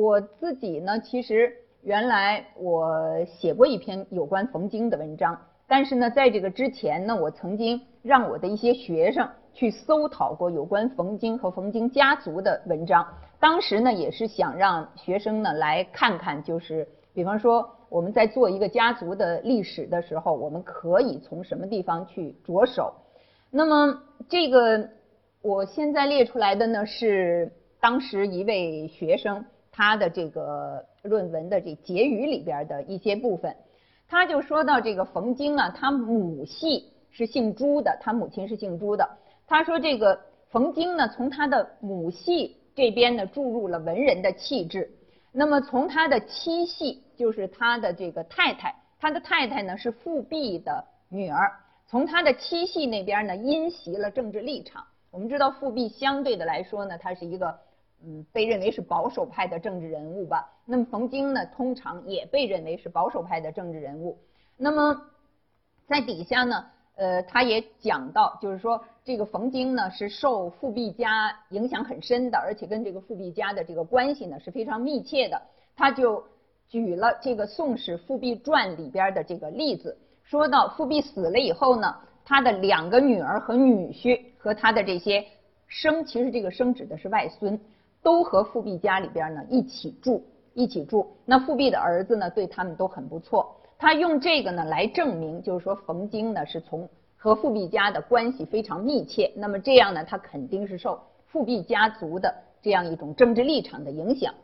我自己呢，其实原来我写过一篇有关冯京的文章，但是呢，在这个之前呢，我曾经让我的一些学生去搜讨过有关冯京和冯京家族的文章。当时呢，也是想让学生呢来看看，就是比方说我们在做一个家族的历史的时候，我们可以从什么地方去着手。那么这个我现在列出来的呢，是当时一位学生他的这个论文的这结语里边的一些部分。他就说到这个冯京啊，他母系是姓朱的，他母亲是姓朱的。他说这个冯京呢，从他的母系。这边呢注入了文人的气质，那么从他的妻系，就是他的这个太太，他的太太呢是富弼的女儿，从他的妻系那边呢因袭了政治立场。我们知道富弼相对的来说呢，他是一个嗯被认为是保守派的政治人物吧。那么冯京呢，通常也被认为是保守派的政治人物。那么在底下呢。呃，他也讲到，就是说这个冯京呢是受富弼家影响很深的，而且跟这个富弼家的这个关系呢是非常密切的。他就举了这个《宋史·富弼传》里边的这个例子，说到富弼死了以后呢，他的两个女儿和女婿和他的这些生，其实这个生指的是外孙，都和富弼家里边呢一起住，一起住。那富弼的儿子呢对他们都很不错。他用这个呢来证明，就是说冯京呢是从和富弼家的关系非常密切。那么这样呢，他肯定是受富弼家族的这样一种政治立场的影响。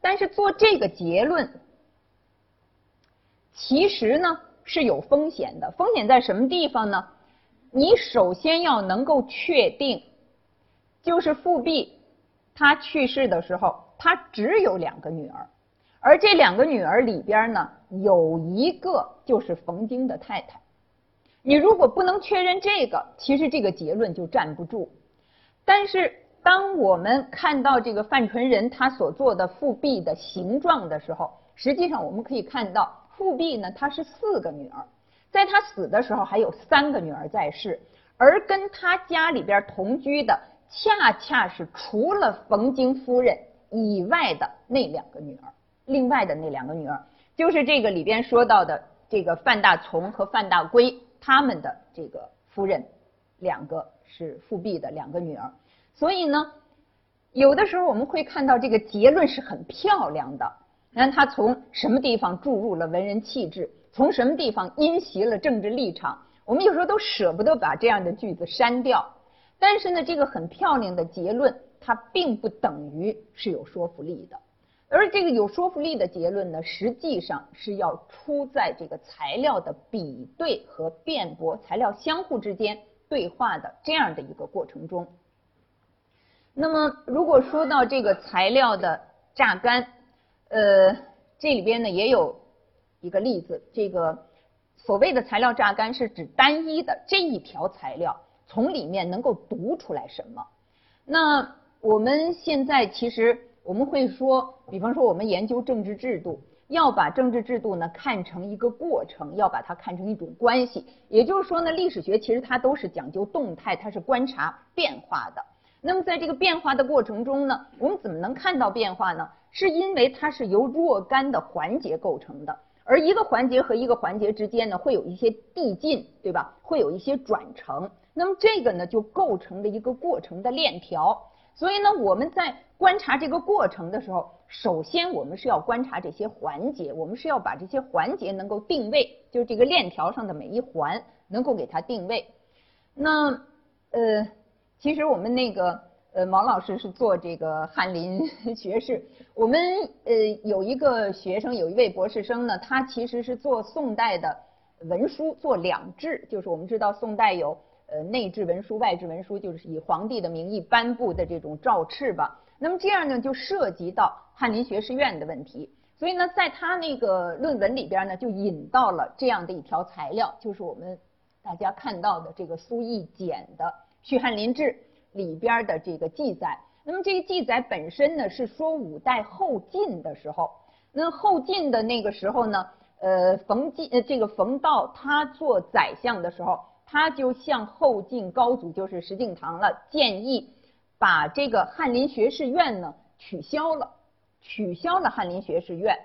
但是做这个结论，其实呢是有风险的。风险在什么地方呢？你首先要能够确定，就是富弼他去世的时候，他只有两个女儿。而这两个女儿里边呢，有一个就是冯京的太太。你如果不能确认这个，其实这个结论就站不住。但是当我们看到这个范纯仁他所做的复辟的形状的时候，实际上我们可以看到，复辟呢，他是四个女儿，在他死的时候还有三个女儿在世，而跟他家里边同居的，恰恰是除了冯京夫人以外的那两个女儿。另外的那两个女儿，就是这个里边说到的这个范大从和范大圭他们的这个夫人，两个是复辟的两个女儿。所以呢，有的时候我们会看到这个结论是很漂亮的。你看他从什么地方注入了文人气质，从什么地方因袭了政治立场，我们有时候都舍不得把这样的句子删掉。但是呢，这个很漂亮的结论，它并不等于是有说服力的。而这个有说服力的结论呢，实际上是要出在这个材料的比对和辩驳，材料相互之间对话的这样的一个过程中。那么，如果说到这个材料的榨干，呃，这里边呢也有一个例子，这个所谓的材料榨干是指单一的这一条材料从里面能够读出来什么。那我们现在其实。我们会说，比方说我们研究政治制度，要把政治制度呢看成一个过程，要把它看成一种关系。也就是说呢，历史学其实它都是讲究动态，它是观察变化的。那么在这个变化的过程中呢，我们怎么能看到变化呢？是因为它是由若干的环节构成的，而一个环节和一个环节之间呢，会有一些递进，对吧？会有一些转成。那么这个呢，就构成了一个过程的链条。所以呢，我们在观察这个过程的时候，首先我们是要观察这些环节，我们是要把这些环节能够定位，就是这个链条上的每一环能够给它定位。那呃，其实我们那个呃毛老师是做这个翰林学士，我们呃有一个学生，有一位博士生呢，他其实是做宋代的文书，做两制，就是我们知道宋代有。呃，内置文书、外置文书，就是以皇帝的名义颁布的这种诏敕吧。那么这样呢，就涉及到翰林学士院的问题。所以呢，在他那个论文里边呢，就引到了这样的一条材料，就是我们大家看到的这个苏易简的《续翰林志》里边的这个记载。那么这个记载本身呢，是说五代后晋的时候，那后晋的那个时候呢，呃，冯晋呃这个冯道他做宰相的时候。他就向后晋高祖，就是石敬瑭了，建议把这个翰林学士院呢取消了。取消了翰林学士院，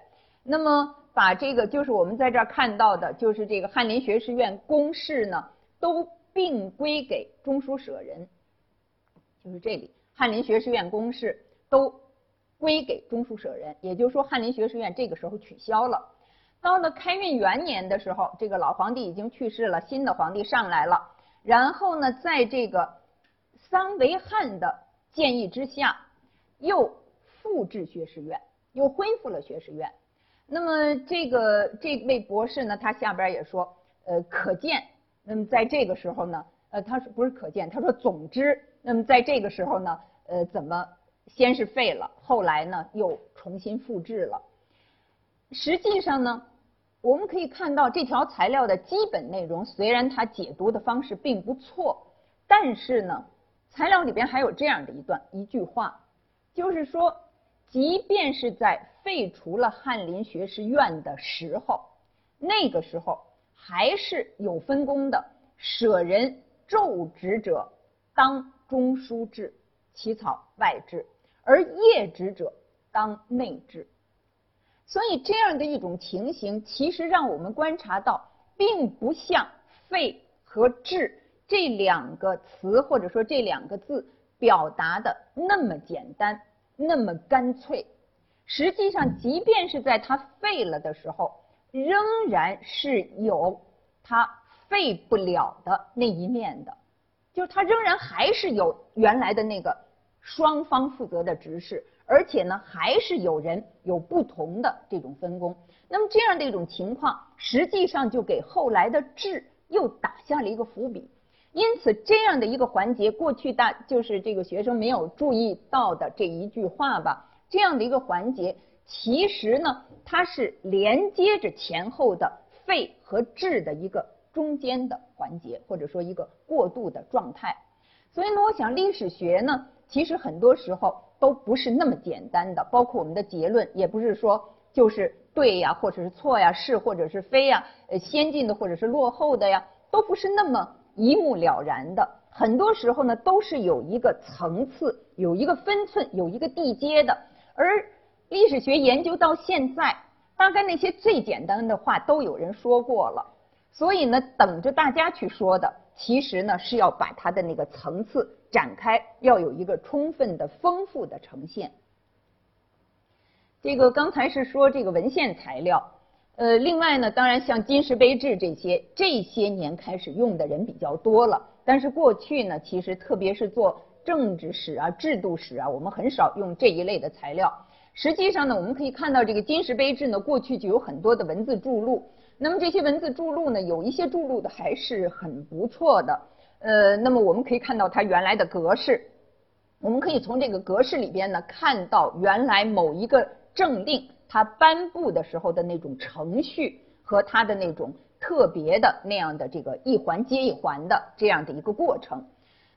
那么把这个就是我们在这儿看到的，就是这个翰林学士院公事呢，都并归给中书舍人，就是这里翰林学士院公事都归给中书舍人，也就是说翰林学士院这个时候取消了。到了开运元年的时候，这个老皇帝已经去世了，新的皇帝上来了，然后呢，在这个桑维汉的建议之下，又复制学士院，又恢复了学士院。那么这个这位博士呢，他下边也说，呃，可见，那么在这个时候呢，呃，他说不是可见，他说总之，那么在这个时候呢，呃，怎么先是废了，后来呢又重新复制了。实际上呢，我们可以看到这条材料的基本内容，虽然它解读的方式并不错，但是呢，材料里边还有这样的一段一句话，就是说，即便是在废除了翰林学士院的时候，那个时候还是有分工的，舍人昼职者当中书制，起草外制，而夜职者当内制。所以这样的一种情形，其实让我们观察到，并不像“废”和“治”这两个词或者说这两个字表达的那么简单、那么干脆。实际上，即便是在它废了的时候，仍然是有它废不了的那一面的，就是它仍然还是有原来的那个双方负责的执事。而且呢，还是有人有不同的这种分工。那么这样的一种情况，实际上就给后来的治又打下了一个伏笔。因此，这样的一个环节，过去大就是这个学生没有注意到的这一句话吧。这样的一个环节，其实呢，它是连接着前后的废和治的一个中间的环节，或者说一个过渡的状态。所以呢，我想历史学呢，其实很多时候。都不是那么简单的，包括我们的结论，也不是说就是对呀，或者是错呀，是或者是非呀，呃，先进的或者是落后的呀，都不是那么一目了然的。很多时候呢，都是有一个层次，有一个分寸，有一个地阶的。而历史学研究到现在，大概那些最简单的话都有人说过了，所以呢，等着大家去说的。其实呢，是要把它的那个层次展开，要有一个充分的、丰富的呈现。这个刚才是说这个文献材料，呃，另外呢，当然像金石碑志这些，这些年开始用的人比较多了。但是过去呢，其实特别是做政治史啊、制度史啊，我们很少用这一类的材料。实际上呢，我们可以看到这个金石碑志呢，过去就有很多的文字注录。那么这些文字注录呢，有一些注录的还是很不错的。呃，那么我们可以看到它原来的格式，我们可以从这个格式里边呢，看到原来某一个政令它颁布的时候的那种程序和它的那种特别的那样的这个一环接一环的这样的一个过程。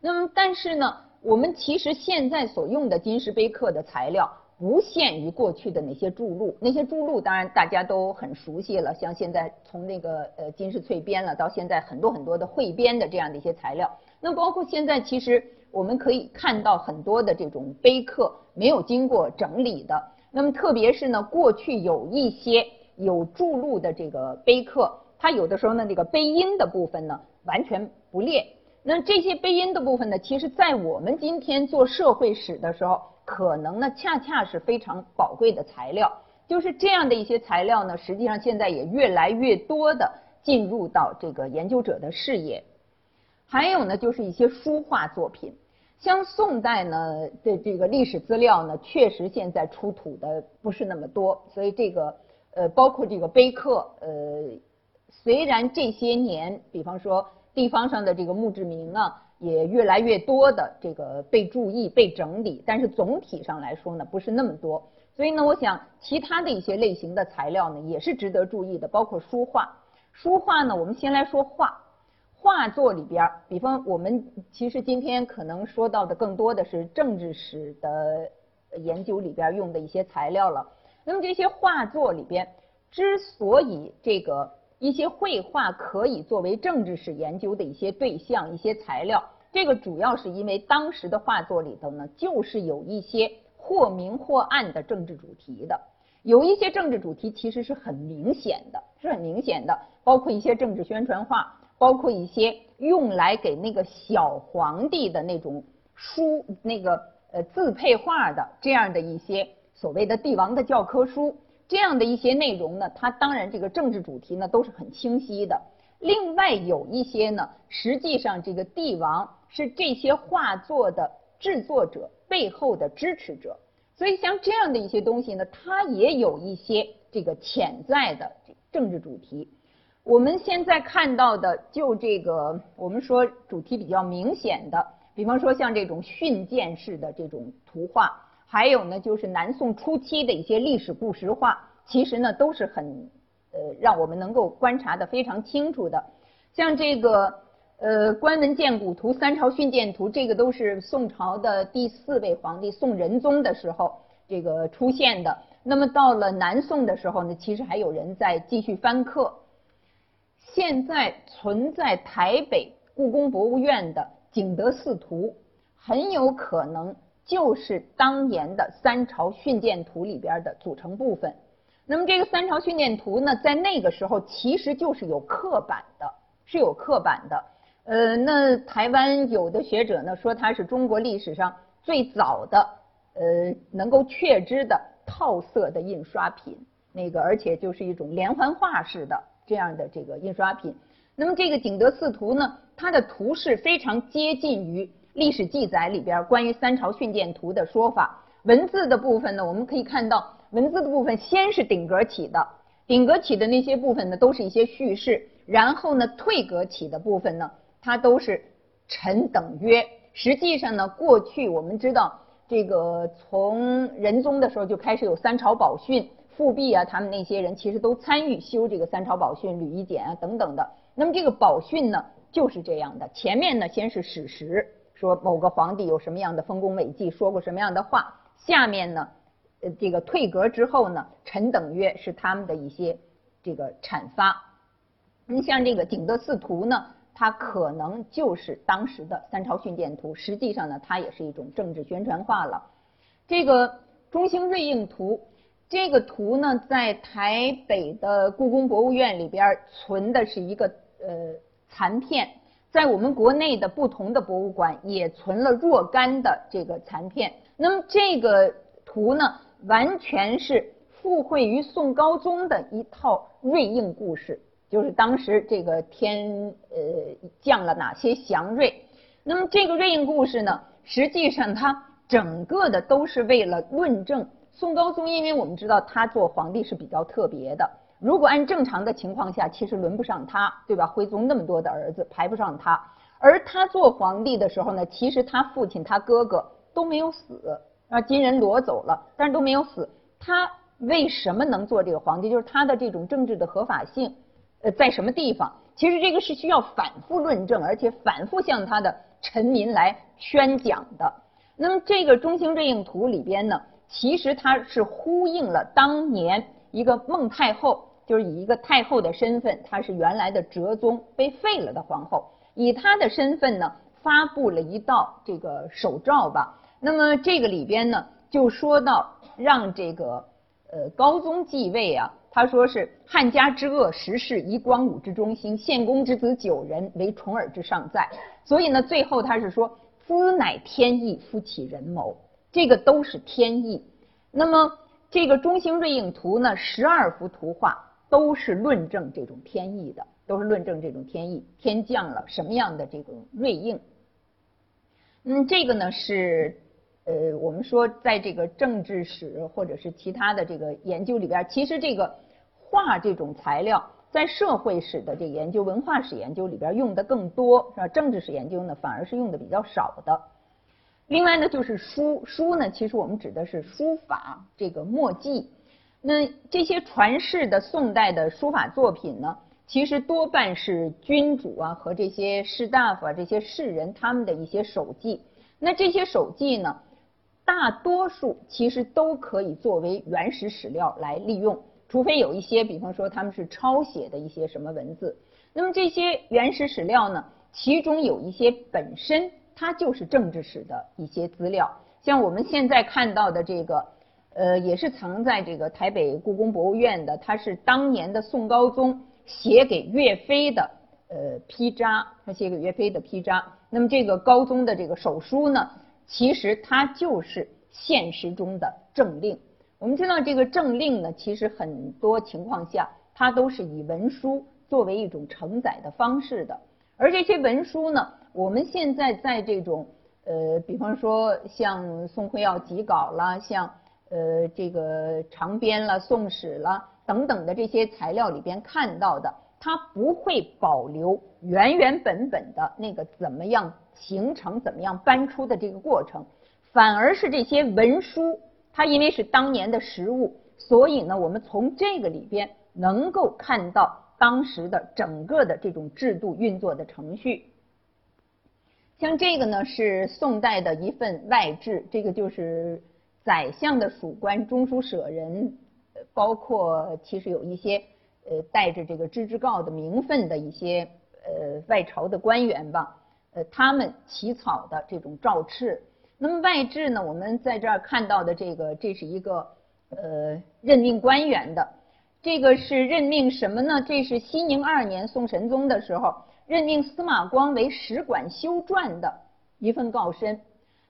那么但是呢，我们其实现在所用的金石碑刻的材料。不限于过去的那些注录，那些注录当然大家都很熟悉了，像现在从那个呃金石翠编了，到现在很多很多的汇编的这样的一些材料。那包括现在其实我们可以看到很多的这种碑刻没有经过整理的。那么特别是呢，过去有一些有注录的这个碑刻，它有的时候呢，那个碑音的部分呢完全不列。那这些碑音的部分呢，其实在我们今天做社会史的时候。可能呢，恰恰是非常宝贵的材料。就是这样的一些材料呢，实际上现在也越来越多的进入到这个研究者的视野。还有呢，就是一些书画作品，像宋代呢的这个历史资料呢，确实现在出土的不是那么多。所以这个呃，包括这个碑刻，呃，虽然这些年，比方说地方上的这个墓志铭啊。也越来越多的这个被注意、被整理，但是总体上来说呢，不是那么多。所以呢，我想其他的一些类型的材料呢，也是值得注意的，包括书画。书画呢，我们先来说画，画作里边，比方我们其实今天可能说到的更多的是政治史的研究里边用的一些材料了。那么这些画作里边，之所以这个。一些绘画可以作为政治史研究的一些对象、一些材料。这个主要是因为当时的画作里头呢，就是有一些或明或暗的政治主题的。有一些政治主题其实是很明显的，是很明显的，包括一些政治宣传画，包括一些用来给那个小皇帝的那种书，那个呃字配画的这样的一些所谓的帝王的教科书。这样的一些内容呢，它当然这个政治主题呢都是很清晰的。另外有一些呢，实际上这个帝王是这些画作的制作者背后的支持者，所以像这样的一些东西呢，它也有一些这个潜在的政治主题。我们现在看到的，就这个我们说主题比较明显的，比方说像这种训谏式的这种图画。还有呢，就是南宋初期的一些历史故事画，其实呢都是很呃让我们能够观察的非常清楚的。像这个呃《关文建古图》《三朝训谏图》，这个都是宋朝的第四位皇帝宋仁宗的时候这个出现的。那么到了南宋的时候呢，其实还有人在继续翻刻。现在存在台北故宫博物院的《景德寺图》，很有可能。就是当年的《三朝训谏图》里边的组成部分。那么这个《三朝训谏图》呢，在那个时候其实就是有刻板的，是有刻板的。呃，那台湾有的学者呢说它是中国历史上最早的呃能够确知的套色的印刷品，那个而且就是一种连环画式的这样的这个印刷品。那么这个《景德寺图》呢，它的图式非常接近于。历史记载里边关于三朝训谏图的说法，文字的部分呢，我们可以看到文字的部分先是顶格起的，顶格起的那些部分呢，都是一些叙事，然后呢退格起的部分呢，它都是臣等曰。实际上呢，过去我们知道这个从仁宗的时候就开始有三朝宝训，复辟啊，他们那些人其实都参与修这个三朝宝训、吕夷简啊等等的。那么这个宝训呢就是这样的，前面呢先是史实。说某个皇帝有什么样的丰功伟绩，说过什么样的话。下面呢，呃，这个退格之后呢，臣等曰是他们的一些这个阐发。你像这个《景德寺图》呢，它可能就是当时的三朝训典图，实际上呢，它也是一种政治宣传画了。这个《中兴瑞应图》这个图呢，在台北的故宫博物院里边存的是一个呃残片。在我们国内的不同的博物馆也存了若干的这个残片。那么这个图呢，完全是附会于宋高宗的一套瑞应故事，就是当时这个天呃降了哪些祥瑞。那么这个瑞应故事呢，实际上它整个的都是为了论证宋高宗，因为我们知道他做皇帝是比较特别的。如果按正常的情况下，其实轮不上他，对吧？徽宗那么多的儿子，排不上他。而他做皇帝的时候呢，其实他父亲、他哥哥都没有死，啊，金人夺走了，但是都没有死。他为什么能做这个皇帝？就是他的这种政治的合法性，呃，在什么地方？其实这个是需要反复论证，而且反复向他的臣民来宣讲的。那么这个《中兴瑞应图》里边呢，其实它是呼应了当年一个孟太后。就是以一个太后的身份，她是原来的哲宗被废了的皇后，以她的身份呢，发布了一道这个手诏吧。那么这个里边呢，就说到让这个呃高宗继位啊，他说是汉家之恶时世，以光武之中兴，献公之子九人，为重耳之上在。所以呢，最后他是说，兹乃天意，夫起人谋，这个都是天意。那么这个中兴瑞应图呢，十二幅图画。都是论证这种天意的，都是论证这种天意，天降了什么样的这种瑞应。嗯，这个呢是呃，我们说在这个政治史或者是其他的这个研究里边，其实这个画这种材料在社会史的这研究、文化史研究里边用的更多，是吧？政治史研究呢反而是用的比较少的。另外呢，就是书，书呢，其实我们指的是书法这个墨迹。那这些传世的宋代的书法作品呢，其实多半是君主啊和这些士大夫啊这些士人他们的一些手迹。那这些手迹呢，大多数其实都可以作为原始史料来利用，除非有一些，比方说他们是抄写的一些什么文字。那么这些原始史料呢，其中有一些本身它就是政治史的一些资料。像我们现在看到的这个，呃，也是藏在这个台北故宫博物院的，它是当年的宋高宗写给岳飞的呃批札，他写给岳飞的批札。那么这个高宗的这个手书呢，其实它就是现实中的政令。我们知道这个政令呢，其实很多情况下它都是以文书作为一种承载的方式的，而这些文书呢，我们现在在这种呃，比方说像宋徽要集稿啦，像呃这个长编了、宋史了等等的这些材料里边看到的，它不会保留原原本本的那个怎么样形成、怎么样搬出的这个过程，反而是这些文书。它因为是当年的实物，所以呢，我们从这个里边能够看到当时的整个的这种制度运作的程序。像这个呢，是宋代的一份外制，这个就是宰相的属官、中书舍人，包括其实有一些呃带着这个知制诰的名分的一些呃外朝的官员吧，呃他们起草的这种诏敕。那么外制呢？我们在这儿看到的这个，这是一个呃任命官员的，这个是任命什么呢？这是熙宁二年宋神宗的时候任命司马光为使馆修撰的一份告申。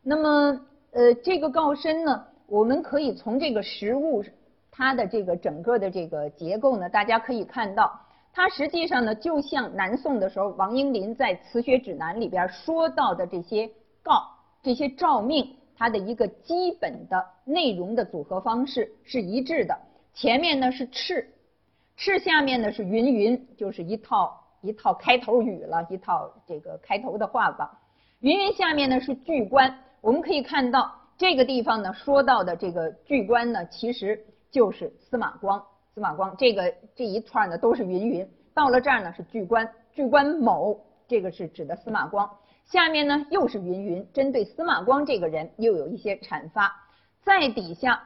那么呃这个告身呢，我们可以从这个实物它的这个整个的这个结构呢，大家可以看到，它实际上呢就像南宋的时候王英林在《辞学指南》里边说到的这些告。这些诏命，它的一个基本的内容的组合方式是一致的。前面呢是敕，敕下面呢是云云，就是一套一套开头语了，一套这个开头的话吧。云云下面呢是句官，我们可以看到这个地方呢说到的这个巨官呢，其实就是司马光。司马光这个这一串呢都是云云，到了这儿呢是巨官，巨官某，这个是指的司马光。下面呢又是云云，针对司马光这个人又有一些阐发，在底下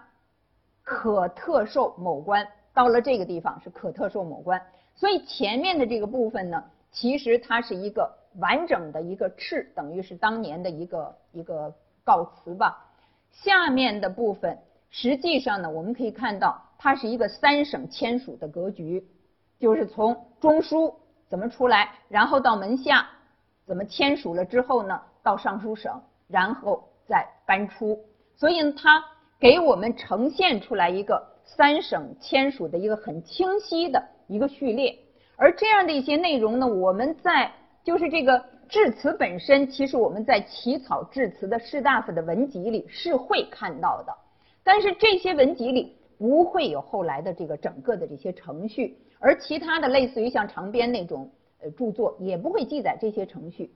可特授某官，到了这个地方是可特授某官，所以前面的这个部分呢，其实它是一个完整的一个敕，等于是当年的一个一个告辞吧。下面的部分实际上呢，我们可以看到它是一个三省签署的格局，就是从中书怎么出来，然后到门下。怎么签署了之后呢？到尚书省，然后再搬出。所以呢，它给我们呈现出来一个三省签署的一个很清晰的一个序列。而这样的一些内容呢，我们在就是这个致辞本身，其实我们在起草致辞的士大夫的文集里是会看到的。但是这些文集里不会有后来的这个整个的这些程序，而其他的类似于像长编那种呃。著作也不会记载这些程序。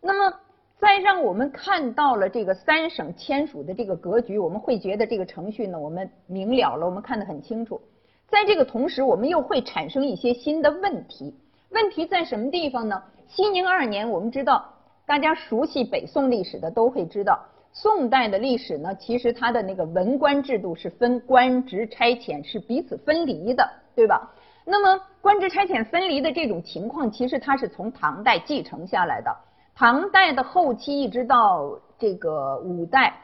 那么，再让我们看到了这个三省签署的这个格局，我们会觉得这个程序呢，我们明了了，我们看得很清楚。在这个同时，我们又会产生一些新的问题。问题在什么地方呢？西宁二年，我们知道，大家熟悉北宋历史的都会知道，宋代的历史呢，其实它的那个文官制度是分官职差遣，是彼此分离的，对吧？那么官职差遣分离的这种情况，其实它是从唐代继承下来的。唐代的后期一直到这个五代，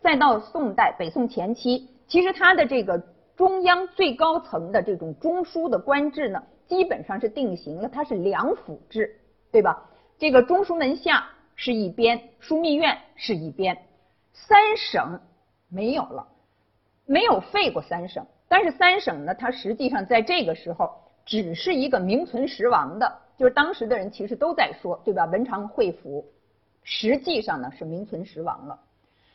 再到宋代，北宋前期，其实它的这个中央最高层的这种中枢的官制呢，基本上是定型了，它是两府制，对吧？这个中书门下是一边，枢密院是一边，三省没有了，没有废过三省。但是三省呢，它实际上在这个时候只是一个名存实亡的，就是当时的人其实都在说，对吧？文昌会府实际上呢是名存实亡了。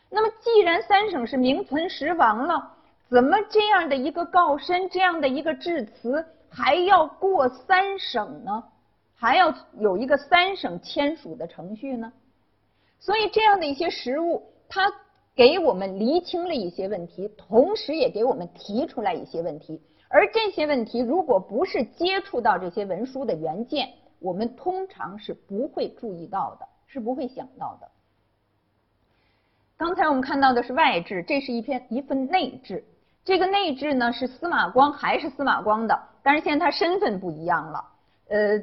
那么既然三省是名存实亡了，怎么这样的一个告身，这样的一个致辞还要过三省呢？还要有一个三省签署的程序呢？所以这样的一些实物，它。给我们厘清了一些问题，同时也给我们提出来一些问题。而这些问题，如果不是接触到这些文书的原件，我们通常是不会注意到的，是不会想到的。刚才我们看到的是外志，这是一篇一份内志。这个内志呢是司马光，还是司马光的？但是现在他身份不一样了，呃，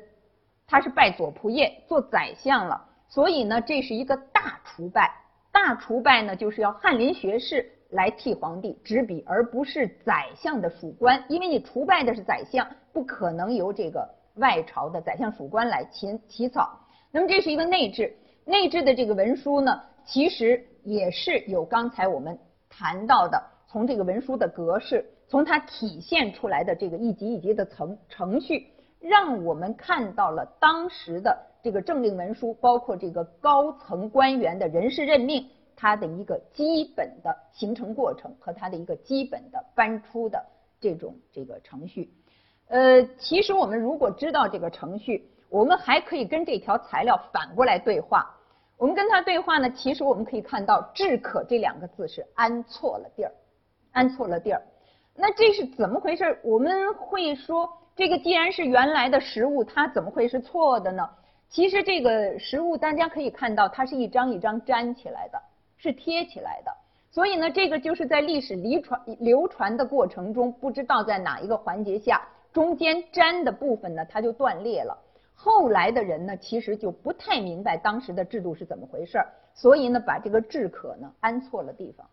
他是拜左仆射做宰相了，所以呢，这是一个大除拜。大除拜呢，就是要翰林学士来替皇帝执笔，而不是宰相的属官，因为你除拜的是宰相，不可能由这个外朝的宰相属官来起起草。那么这是一个内制，内制的这个文书呢，其实也是有刚才我们谈到的，从这个文书的格式，从它体现出来的这个一级一级的程程序，让我们看到了当时的这个政令文书，包括这个高层官员的人事任命，它的一个基本的形成过程和它的一个基本的搬出的这种这个程序。呃，其实我们如果知道这个程序，我们还可以跟这条材料反过来对话。我们跟它对话呢，其实我们可以看到“至可”这两个字是安错了地儿，安错了地儿。那这是怎么回事？我们会说，这个既然是原来的实物，它怎么会是错的呢？其实这个实物大家可以看到，它是一张一张粘起来的，是贴起来的。所以呢，这个就是在历史流传流传的过程中，不知道在哪一个环节下，中间粘的部分呢，它就断裂了。后来的人呢，其实就不太明白当时的制度是怎么回事儿，所以呢，把这个“制可”呢安错了地方。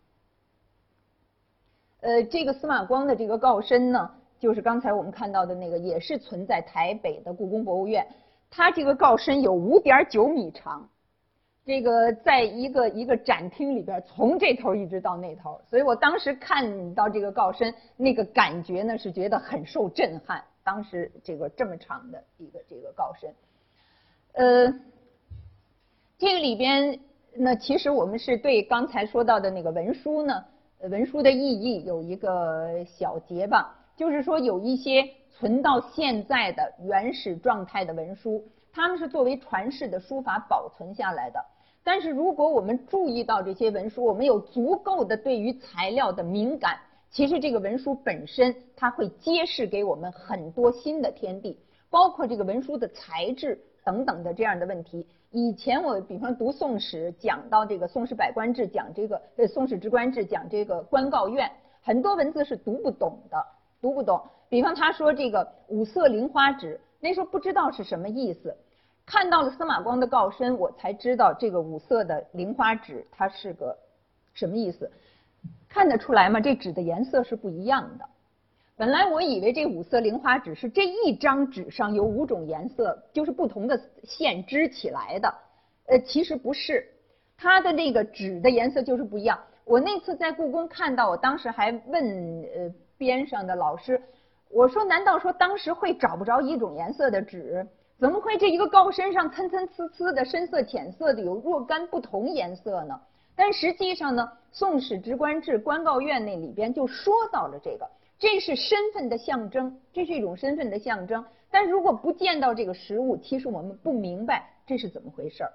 呃，这个司马光的这个告身呢，就是刚才我们看到的那个，也是存在台北的故宫博物院。它这个告身有五点九米长，这个在一个一个展厅里边，从这头一直到那头，所以我当时看到这个告身，那个感觉呢是觉得很受震撼。当时这个这么长的一个这个告身，呃，这个里边那其实我们是对刚才说到的那个文书呢，文书的意义有一个小结吧，就是说有一些存到现在的原始状态的文书，他们是作为传世的书法保存下来的。但是如果我们注意到这些文书，我们有足够的对于材料的敏感。其实这个文书本身，它会揭示给我们很多新的天地，包括这个文书的材质等等的这样的问题。以前我比方读《宋史》，讲到这个《宋史百官志》，讲这个呃《宋史职官志》，讲这个官告院，很多文字是读不懂的，读不懂。比方他说这个五色菱花纸，那时候不知道是什么意思，看到了司马光的告身，我才知道这个五色的菱花纸它是个什么意思。看得出来吗？这纸的颜色是不一样的。本来我以为这五色菱花纸是这一张纸上有五种颜色，就是不同的线织起来的。呃，其实不是，它的那个纸的颜色就是不一样。我那次在故宫看到，我当时还问呃边上的老师，我说难道说当时会找不着一种颜色的纸？怎么会这一个告身上参参差差的深色浅色的有若干不同颜色呢？但实际上呢，《宋史直官志》官告院那里边就说到了这个，这是身份的象征，这是一种身份的象征。但如果不见到这个实物，其实我们不明白这是怎么回事儿。